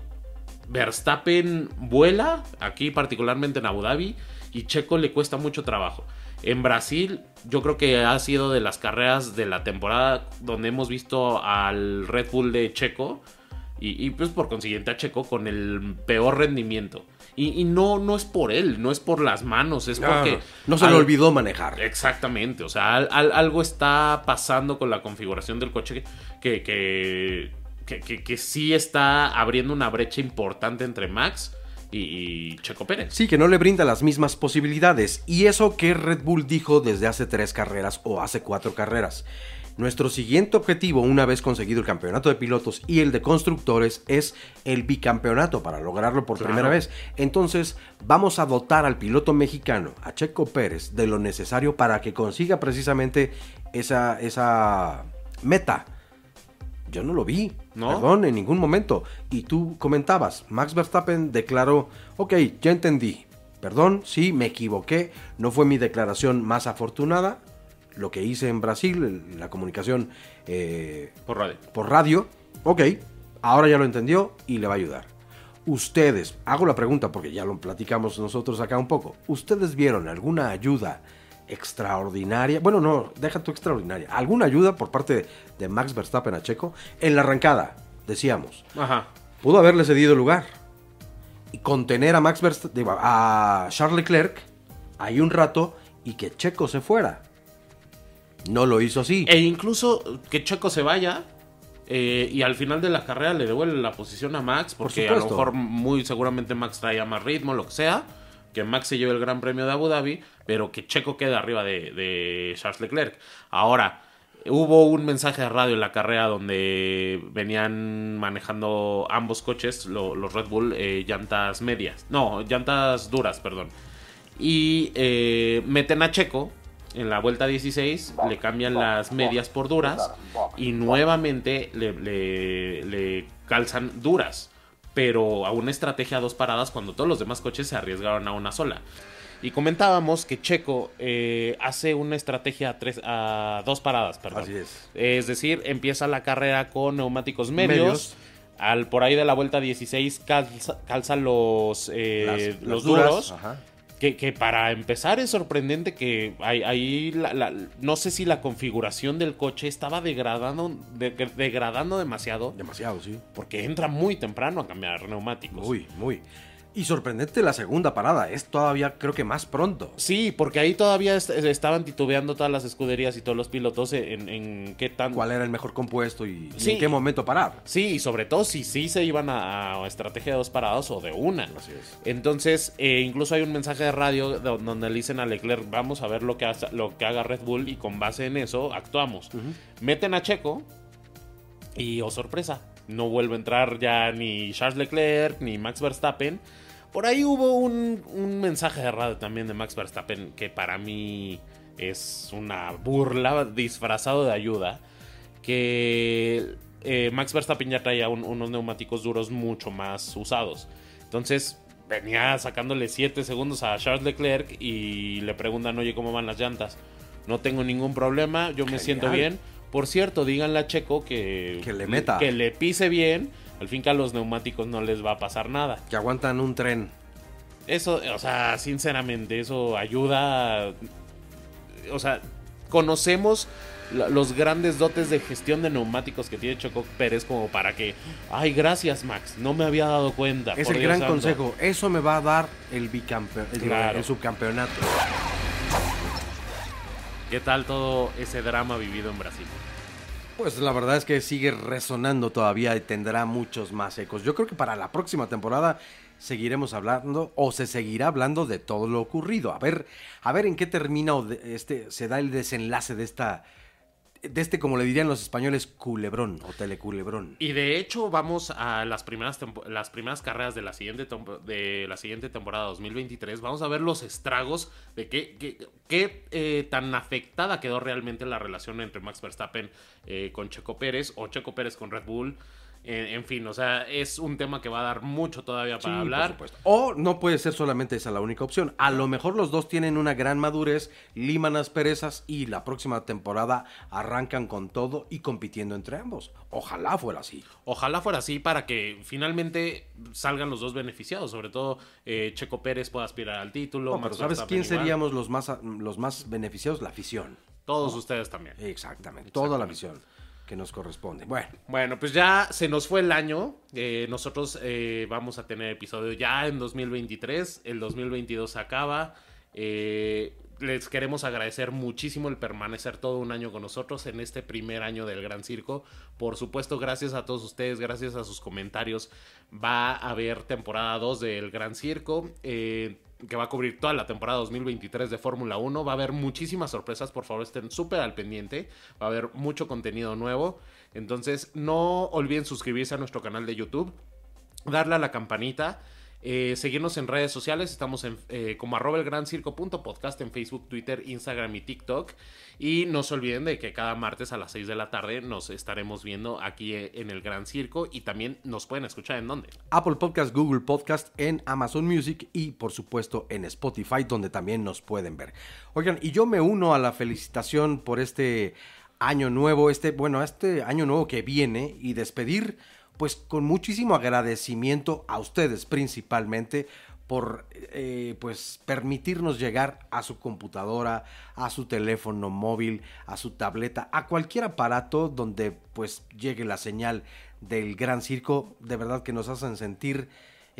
Verstappen vuela, aquí particularmente en Abu Dhabi, y Checo le cuesta mucho trabajo. En Brasil, yo creo que ha sido de las carreras de la temporada donde hemos visto al Red Bull de Checo y, y, pues por consiguiente a Checo con el peor rendimiento. Y, y no, no es por él, no es por las manos, es porque... Ah, no se le olvidó manejar. Exactamente, o sea, al- al- algo está pasando con la configuración del coche que, que, que, que- que sí está abriendo una brecha importante entre Max y, Checo Pérez. Sí, que no le brinda las mismas posibilidades. Y eso que Red Bull dijo desde hace tres carreras o hace cuatro carreras. Nuestro siguiente objetivo, una vez conseguido el campeonato de pilotos y el de constructores, es el bicampeonato para lograrlo por Claro. primera vez. Entonces, vamos a dotar al piloto mexicano, a Checo Pérez, de lo necesario para que consiga precisamente esa, esa meta. Yo no lo vi, ¿No? perdón, en ningún momento. Y tú comentabas, Max Verstappen declaró, ok, ya entendí, perdón, sí, me equivoqué, no fue mi declaración más afortunada, lo que hice en Brasil, la comunicación eh, Por radio. por radio, ok, ahora ya lo entendió y le va a ayudar. Ustedes, hago la pregunta porque ya lo platicamos nosotros acá un poco, ¿ustedes vieron alguna ayuda extraordinaria? Bueno, no, deja tu extraordinaria, alguna ayuda por parte de, de Max Verstappen a Checo en la arrancada, decíamos, Ajá. pudo haberle cedido lugar y contener a Max Verstappen, digo, a Charles Leclerc ahí un rato y que Checo se fuera. No lo hizo así. E incluso que Checo se vaya eh, y al final de la carrera le devuelve la posición a Max, porque a lo mejor muy seguramente Max traía más ritmo, lo que sea. Que Max se lleve el Gran Premio de Abu Dhabi, pero que Checo quede arriba de, de Charles Leclerc. Ahora, hubo un mensaje de radio en la carrera donde venían manejando ambos coches, lo- los Red Bull, eh, llantas medias. No, llantas duras, perdón. Y eh, meten a Checo en la vuelta 16, le cambian las medias por duras y nuevamente le calzan duras. Pero a una estrategia a dos paradas cuando todos los demás coches se arriesgaron a una sola. Y comentábamos que Checo eh, hace una estrategia a, tres, a dos paradas, perdón. Así es. Es decir, empieza la carrera con neumáticos medios. Medios. Al por ahí de la vuelta 16 calza, calza los, eh, Las- los las duros. ajá. Que, que para empezar es sorprendente que ahí, ahí la- la- no sé si la configuración del coche estaba degradando, de- degradando demasiado Demasiado, sí. porque entra muy temprano a cambiar neumáticos. Muy, muy. Y sorprendente la segunda parada, es todavía creo que más pronto. Sí, porque ahí todavía est- estaban titubeando todas las escuderías y todos los pilotos en, en qué tan... ¿Cuál era el mejor compuesto y, en qué momento parar? Sí, y sobre todo si sí se iban a, a estrategia de dos parados o de una. Así es. Entonces, eh, incluso hay un mensaje de radio do- donde le dicen a Leclerc, vamos a ver lo que, hace- lo que haga Red Bull y con base en eso actuamos. Meten a Checo y, oh sorpresa, no vuelve a entrar ya ni Charles Leclerc ni Max Verstappen. Por ahí hubo un, un mensaje de radio también de Max Verstappen que para mí es una burla disfrazado de ayuda. Que eh, Max Verstappen ya traía un- unos neumáticos duros mucho más usados. Entonces venía sacándole 7 segundos a Charles Leclerc y le preguntan, oye, ¿cómo van las llantas? No tengo ningún problema, yo me Genial. siento bien. Por cierto, díganle a Checo que, Que le meta. Que le pise bien. Al fin que a los neumáticos no les va a pasar nada. Que aguantan un tren. Eso, o sea, sinceramente, eso ayuda. O sea, conocemos los grandes dotes de gestión de neumáticos que tiene Checo Pérez como para que, ay, gracias Max, no me había dado cuenta. Es el Dios gran santo". consejo. Eso me va a dar el bicampeón, el, Claro. el subcampeonato. ¿Qué tal todo ese drama vivido en Brasil? Pues la verdad es que sigue resonando todavía y tendrá muchos más ecos. Yo creo que para la próxima temporada seguiremos hablando o se seguirá hablando de todo lo ocurrido. A ver, a ver en qué termina o de- este se da el desenlace de esta de este como le dirían los españoles culebrón o teleculebrón. Y de hecho vamos a las primeras las primeras carreras de la siguiente de la siguiente temporada 2023. Vamos a ver los estragos de qué, qué- qué, eh, tan afectada quedó realmente la relación entre Max Verstappen eh, con Checo Pérez o Checo Pérez con Red Bull. En, en fin, o sea, es un tema que va a dar mucho todavía para Sí, hablar. por supuesto. O no puede ser solamente esa la única opción. A lo mejor los dos tienen una gran madurez, liman asperezas y la próxima temporada arrancan con todo y compitiendo entre ambos. Ojalá fuera así. Ojalá fuera así para que finalmente salgan los dos beneficiados. Sobre todo eh, Checo Pérez pueda aspirar al título. No, pero ¿sabes quién seríamos los más, los más beneficiados? La afición. Todos ustedes también. Exactamente, toda la visión que nos corresponde. Bueno, Bueno, pues ya se nos fue el año. Eh, nosotros eh, vamos a tener episodio ya en 2023. El 2022 se acaba. Eh, les queremos agradecer muchísimo el permanecer todo un año con nosotros en este primer año del Gran Circo. Por supuesto, gracias a todos ustedes, gracias a sus comentarios. Va a haber temporada 2 del Gran Circo. eh, que va a cubrir toda la temporada 2023 de Fórmula 1. Va a haber muchísimas sorpresas, por favor estén súper al pendiente. Va a haber mucho contenido nuevo. Entonces no olviden suscribirse a nuestro canal de YouTube, darle a la campanita, eh, seguirnos en redes sociales. Estamos en, eh, como arroba el gran circo punto podcast en Facebook, Twitter, Instagram y TikTok. Y no se olviden de que cada martes a las 6 de la tarde nos estaremos viendo aquí eh, en el Gran Circo y también nos pueden escuchar en dónde. Apple Podcast, Google Podcast, en Amazon Music y por supuesto en Spotify, donde también nos pueden ver. Oigan, y yo me uno a la felicitación por este año nuevo, este, bueno, este año nuevo que viene y despedir, pues con muchísimo agradecimiento a ustedes principalmente por eh, pues permitirnos llegar a su computadora, a su teléfono móvil, a su tableta, a cualquier aparato donde pues llegue la señal del gran circo, de verdad que nos hacen sentir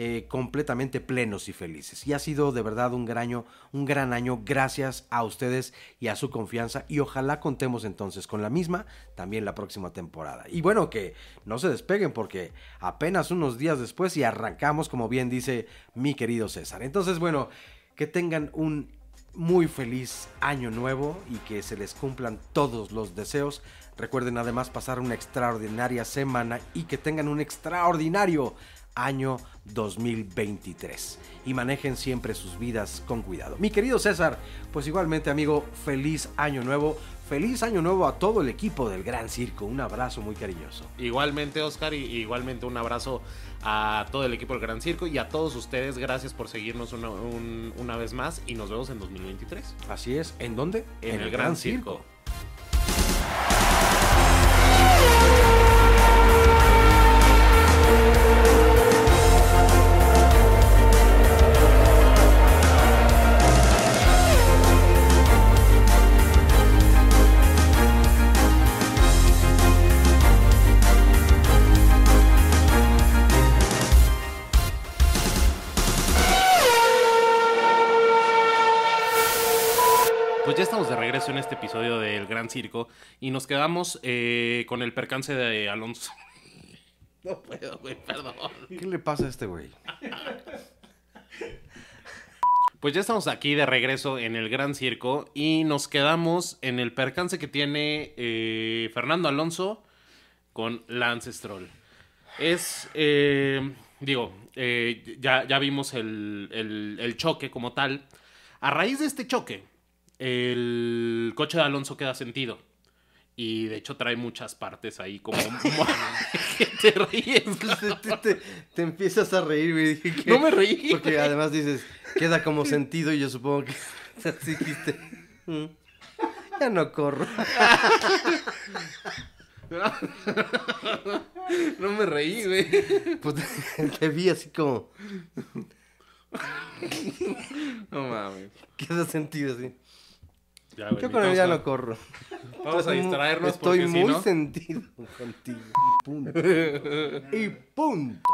eh, completamente plenos y felices. Y ha sido de verdad un gran año, un gran año gracias a ustedes y a su confianza y ojalá contemos entonces con la misma también la próxima temporada. Y bueno, que no se despeguen porque apenas unos días después y arrancamos como bien dice mi querido César. Entonces bueno, que tengan un muy feliz año nuevo y que se les cumplan todos los deseos. Recuerden además pasar una extraordinaria semana y que tengan un extraordinario año 2023 y manejen siempre sus vidas con cuidado. Mi querido César, pues igualmente amigo, feliz año nuevo, feliz año nuevo a todo el equipo del Gran Circo, un abrazo muy cariñoso. Igualmente, Oscar, y igualmente un abrazo a todo el equipo del Gran Circo y a todos ustedes. Gracias por seguirnos una, un- una vez más y nos vemos en 2023. Así es, ¿en dónde? En, el, Gran Circo. regreso Gran Circo y nos quedamos eh, con el percance de Alonso. No puedo, güey, perdón. ¿Qué le pasa a este güey? Pues ya estamos aquí de regreso en el Gran Circo y nos quedamos en el percance que tiene eh, Fernando Alonso con Lance Stroll. Es, eh, digo, eh, ya, ya vimos el, el- el choque como tal. A raíz de este choque, el coche de Alonso queda sentido. Y de hecho trae muchas partes ahí como... ¿Qué te ríes? Te, te- te empiezas a reír, güey. Dije que- No me reí, Porque güey. además dices, queda como sentido y yo supongo que así dijiste. "Mm, Ya no corro. No me reí, güey. Pues te vi así como, No mames. queda sentido así. Ya, güey, Yo con él ya no corro. Vamos a distraernos Estoy porque si muy no- sentido contigo. Y punto. Y punto.